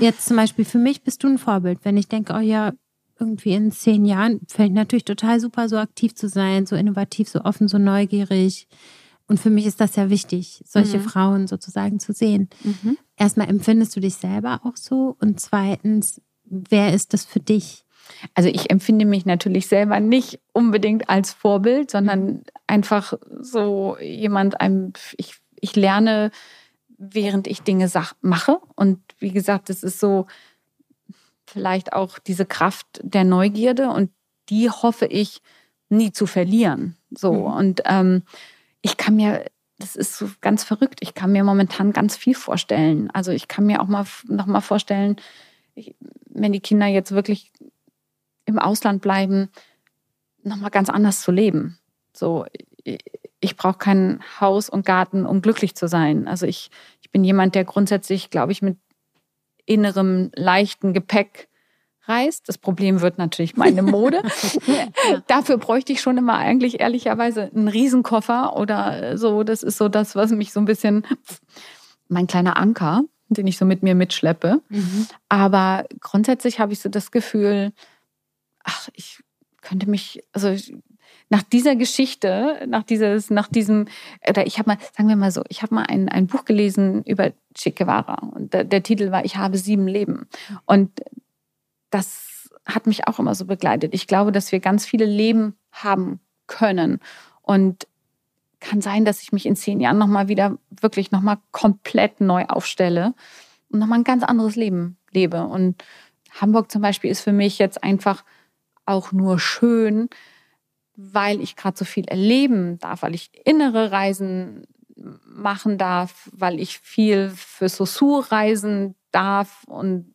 jetzt zum Beispiel für mich bist du ein Vorbild. Wenn ich denke, oh ja, irgendwie in zehn Jahren fände ich natürlich total super, so aktiv zu sein, so innovativ, so offen, so neugierig. Und für mich ist das ja wichtig, solche mhm. Frauen sozusagen zu sehen. Mhm. Erstmal empfindest du dich selber auch so und zweitens, wer ist das für dich? Also ich empfinde mich natürlich selber nicht unbedingt als Vorbild, sondern mhm. einfach so jemand, einem, ich, ich lerne, während ich Dinge mache. Und wie gesagt, es ist so vielleicht auch diese Kraft der Neugierde und die hoffe ich nie zu verlieren. So mhm. und ähm, ich kann mir, das ist so ganz verrückt, ich kann mir momentan ganz viel vorstellen. Also ich kann mir auch mal noch mal vorstellen, wenn die Kinder jetzt wirklich im Ausland bleiben, noch mal ganz anders zu leben. So, ich, ich brauche kein Haus und Garten, um glücklich zu sein. Also ich, ich bin jemand, der grundsätzlich, glaube ich, mit innerem leichten Gepäck reist. Das Problem wird natürlich meine Mode. [laughs] Dafür bräuchte ich schon immer eigentlich ehrlicherweise einen Riesenkoffer oder so. Das ist so das, was mich so ein bisschen, mein kleiner Anker, den ich so mit mir mitschleppe. Mhm. Aber grundsätzlich habe ich so das Gefühl, ach, ich könnte mich, also nach dieser Geschichte, nach dieses, nach diesem, oder ich habe mal, sagen wir mal so, ich habe mal ein, ein Buch gelesen über Che Guevara und der, der Titel war Ich habe sieben Leben. Und das hat mich auch immer so begleitet. Ich glaube, dass wir ganz viele Leben haben können. Und kann sein, dass ich mich in zehn Jahren nochmal wieder wirklich nochmal komplett neu aufstelle und nochmal ein ganz anderes Leben lebe. Und Hamburg zum Beispiel ist für mich jetzt einfach auch nur schön, weil ich gerade so viel erleben darf, weil ich innere Reisen machen darf, weil ich viel für Sosu reisen darf und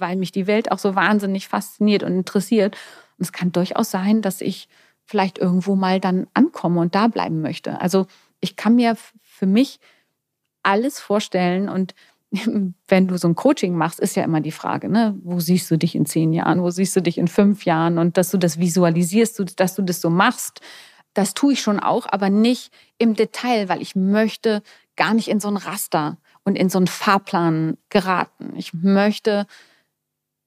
weil mich die Welt auch so wahnsinnig fasziniert und interessiert. Und es kann durchaus sein, dass ich vielleicht irgendwo mal dann ankomme und da bleiben möchte. Also ich kann mir für mich alles vorstellen und [laughs] wenn du so ein Coaching machst, ist ja immer die Frage, ne? wo siehst du dich in zehn Jahren, wo siehst du dich in fünf Jahren und dass du das visualisierst, dass du das so machst, das tue ich schon auch, aber nicht im Detail, weil ich möchte gar nicht in so ein Raster und in so einen Fahrplan geraten. Ich möchte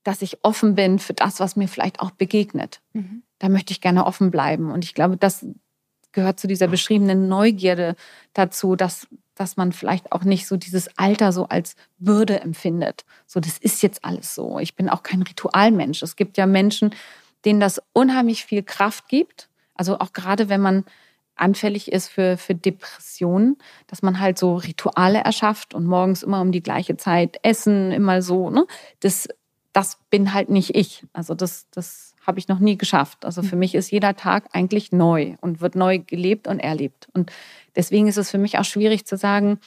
dass ich offen bin für das, was mir vielleicht auch begegnet. Mhm. Da möchte ich gerne offen bleiben. Und ich glaube, das gehört zu dieser beschriebenen Neugierde dazu, dass, dass man vielleicht auch nicht so dieses Alter so als Bürde empfindet. So, das ist jetzt alles so. Ich bin auch kein Ritualmensch. Es gibt ja Menschen, denen das unheimlich viel Kraft gibt. Also auch gerade wenn man anfällig ist für, für Depressionen, dass man halt so Rituale erschafft und morgens immer um die gleiche Zeit essen, immer so. Ne? Das das bin halt nicht ich. Also das, das habe ich noch nie geschafft. Also für mhm. mich ist jeder Tag eigentlich neu und wird neu gelebt und erlebt. Und deswegen ist es für mich auch schwierig zu sagen,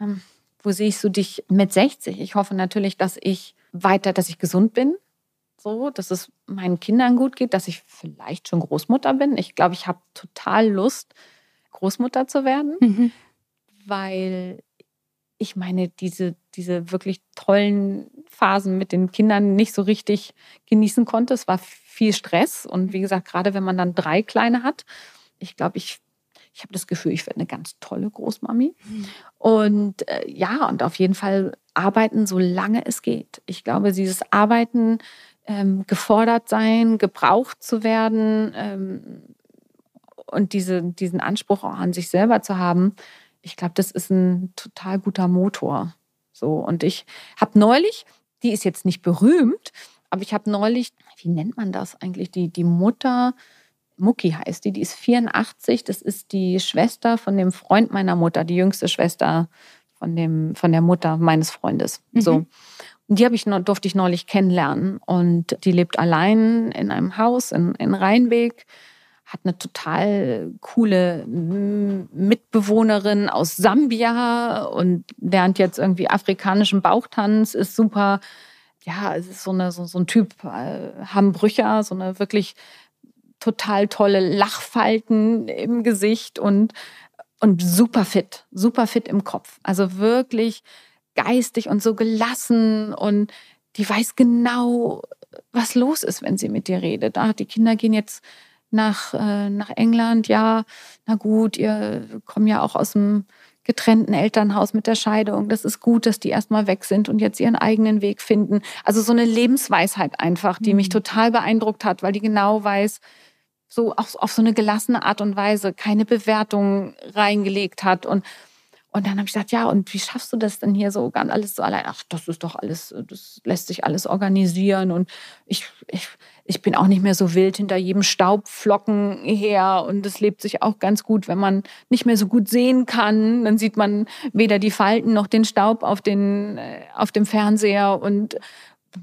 ähm, wo siehst du dich mit 60? Ich hoffe natürlich, dass ich weiter, dass ich gesund bin, so, dass es meinen Kindern gut geht, dass ich vielleicht schon Großmutter bin. Ich glaube, ich habe total Lust, Großmutter zu werden, mhm. weil ich meine, diese, diese wirklich tollen Phasen mit den Kindern nicht so richtig genießen konnte. Es war viel Stress und wie gesagt, gerade wenn man dann drei Kleine hat, ich glaube, ich, ich habe das Gefühl, ich werde eine ganz tolle Großmami. Mhm. Und äh, ja, und auf jeden Fall arbeiten, solange es geht. Ich glaube, dieses Arbeiten, ähm, gefordert sein, gebraucht zu werden ähm, und diese, diesen Anspruch auch an sich selber zu haben, ich glaube, das ist ein total guter Motor. So, und ich habe neulich, die ist jetzt nicht berühmt, aber ich habe neulich, wie nennt man das eigentlich, die, die Mutter, Mucki heißt die, die ist 84, das ist die Schwester von dem Freund meiner Mutter, die jüngste Schwester von, dem, von der Mutter meines Freundes. Mhm. So. Und die ich, durfte ich neulich kennenlernen. Und die lebt allein in einem Haus in, in Rheinbeck hat eine total coole Mitbewohnerin aus Sambia und lernt jetzt irgendwie afrikanischen Bauchtanz, ist super, ja, es ist so, eine, so, so ein Typ äh, Hambrücher, so eine wirklich total tolle Lachfalten im Gesicht und, und super fit, super fit im Kopf. Also wirklich geistig und so gelassen und die weiß genau, was los ist, wenn sie mit dir redet. Ach, die Kinder gehen jetzt nach, äh, nach England, ja, na gut, ihr kommt ja auch aus dem getrennten Elternhaus mit der Scheidung. Das ist gut, dass die erstmal weg sind und jetzt ihren eigenen Weg finden. Also so eine Lebensweisheit einfach, die mhm. mich total beeindruckt hat, weil die genau weiß, so auf, auf so eine gelassene Art und Weise keine Bewertung reingelegt hat und und dann habe ich gesagt, ja, und wie schaffst du das denn hier so ganz alles so allein? Ach, das ist doch alles, das lässt sich alles organisieren. Und ich, ich, ich bin auch nicht mehr so wild hinter jedem Staubflocken her. Und es lebt sich auch ganz gut, wenn man nicht mehr so gut sehen kann. Dann sieht man weder die Falten noch den Staub auf, den, äh, auf dem Fernseher. Und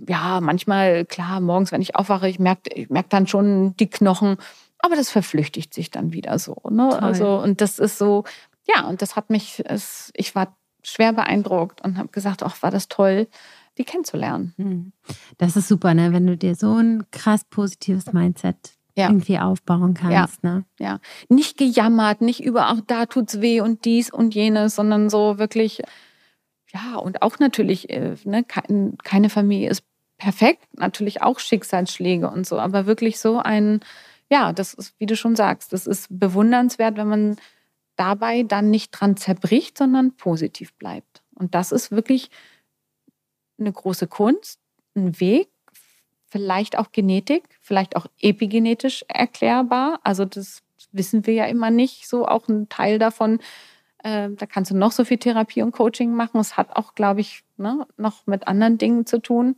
ja, manchmal, klar, morgens, wenn ich aufwache, ich merke ich merk dann schon die Knochen. Aber das verflüchtigt sich dann wieder so. Ne? Also, und das ist so, ja, und das hat mich, es, ich war schwer beeindruckt und habe gesagt, ach, war das toll, die kennenzulernen. Hm. Das ist super, ne? wenn du dir so ein krass positives Mindset ja. irgendwie aufbauen kannst. Ja. Ne? ja, nicht gejammert, nicht über, ach, da tut's weh und dies und jenes, sondern so wirklich, ja, und auch natürlich, äh, ne, keine Familie ist perfekt, natürlich auch Schicksalsschläge und so, aber wirklich so ein, ja, das ist, wie du schon sagst, das ist bewundernswert, wenn man dabei dann nicht dran zerbricht, sondern positiv bleibt. Und das ist wirklich eine große Kunst, ein Weg, vielleicht auch Genetik, vielleicht auch epigenetisch erklärbar. Also das wissen wir ja immer nicht, so auch ein Teil davon. Äh, da kannst du noch so viel Therapie und Coaching machen. Es hat auch, glaube ich, ne, noch mit anderen Dingen zu tun.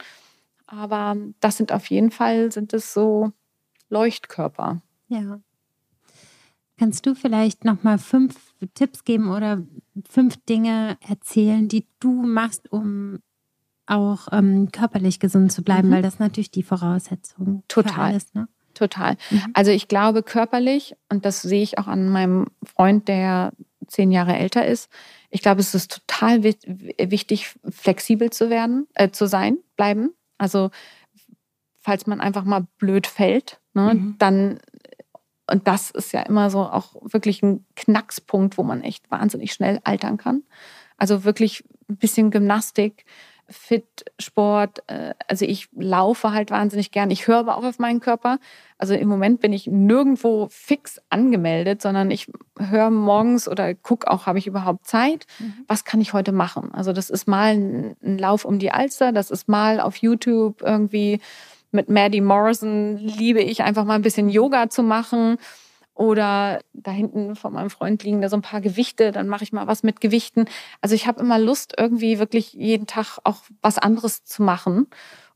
Aber das sind auf jeden Fall, sind es so Leuchtkörper. Ja. Kannst du vielleicht noch mal fünf Tipps geben oder fünf Dinge erzählen, die du machst, um auch ähm, körperlich gesund zu bleiben, mhm. weil das ist natürlich die Voraussetzung Total. alles. Ne? Total. Mhm. Also ich glaube körperlich, und das sehe ich auch an meinem Freund, der zehn Jahre älter ist, ich glaube, es ist total wichtig, flexibel zu werden, äh, zu sein, bleiben. Also falls man einfach mal blöd fällt, ne, mhm. dann und das ist ja immer so auch wirklich ein Knackspunkt, wo man echt wahnsinnig schnell altern kann. Also wirklich ein bisschen Gymnastik, Fit, Sport. Äh, also ich laufe halt wahnsinnig gern. Ich höre aber auch auf meinen Körper. Also im Moment bin ich nirgendwo fix angemeldet, sondern ich höre morgens oder gucke auch, habe ich überhaupt Zeit? Mhm. Was kann ich heute machen? Also das ist mal ein Lauf um die Alster, das ist mal auf YouTube irgendwie mit Maddie Morrison liebe ich einfach mal ein bisschen Yoga zu machen. Oder da hinten von meinem Freund liegen da so ein paar Gewichte, dann mache ich mal was mit Gewichten. Also ich habe immer Lust, irgendwie wirklich jeden Tag auch was anderes zu machen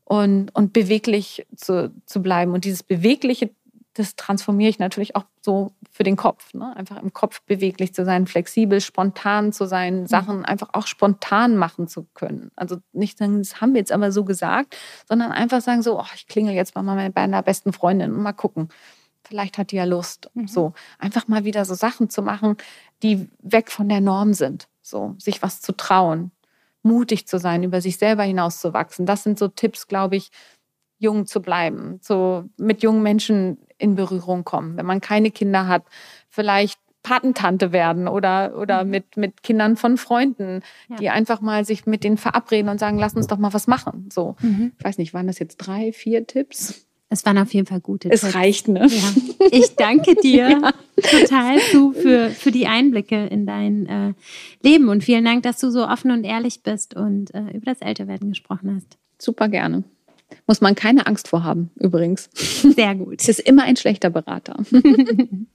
und, und beweglich zu, zu bleiben. Und dieses Bewegliche das transformiere ich natürlich auch so für den Kopf. Ne? Einfach im Kopf beweglich zu sein, flexibel, spontan zu sein, mhm. Sachen einfach auch spontan machen zu können. Also nicht sagen, das haben wir jetzt aber so gesagt, sondern einfach sagen so, oh, ich klingel jetzt mal bei meiner besten Freundin und mal gucken. Vielleicht hat die ja Lust. Mhm. So einfach mal wieder so Sachen zu machen, die weg von der Norm sind. So sich was zu trauen, mutig zu sein, über sich selber hinauszuwachsen. Das sind so Tipps, glaube ich, jung zu bleiben, so mit jungen Menschen in Berührung kommen. Wenn man keine Kinder hat, vielleicht Patentante werden oder, oder mhm. mit, mit Kindern von Freunden, ja. die einfach mal sich mit denen verabreden und sagen, lass uns doch mal was machen. So, mhm. ich weiß nicht, waren das jetzt drei, vier Tipps? Es waren auf jeden Fall gute es Tipps. Es reicht, ne? Ja. Ich danke dir [laughs] ja. total zu für, für die Einblicke in dein äh, Leben und vielen Dank, dass du so offen und ehrlich bist und äh, über das Älterwerden gesprochen hast. Super gerne. Muss man keine Angst vor haben, übrigens. Sehr gut. Es ist immer ein schlechter Berater. [laughs]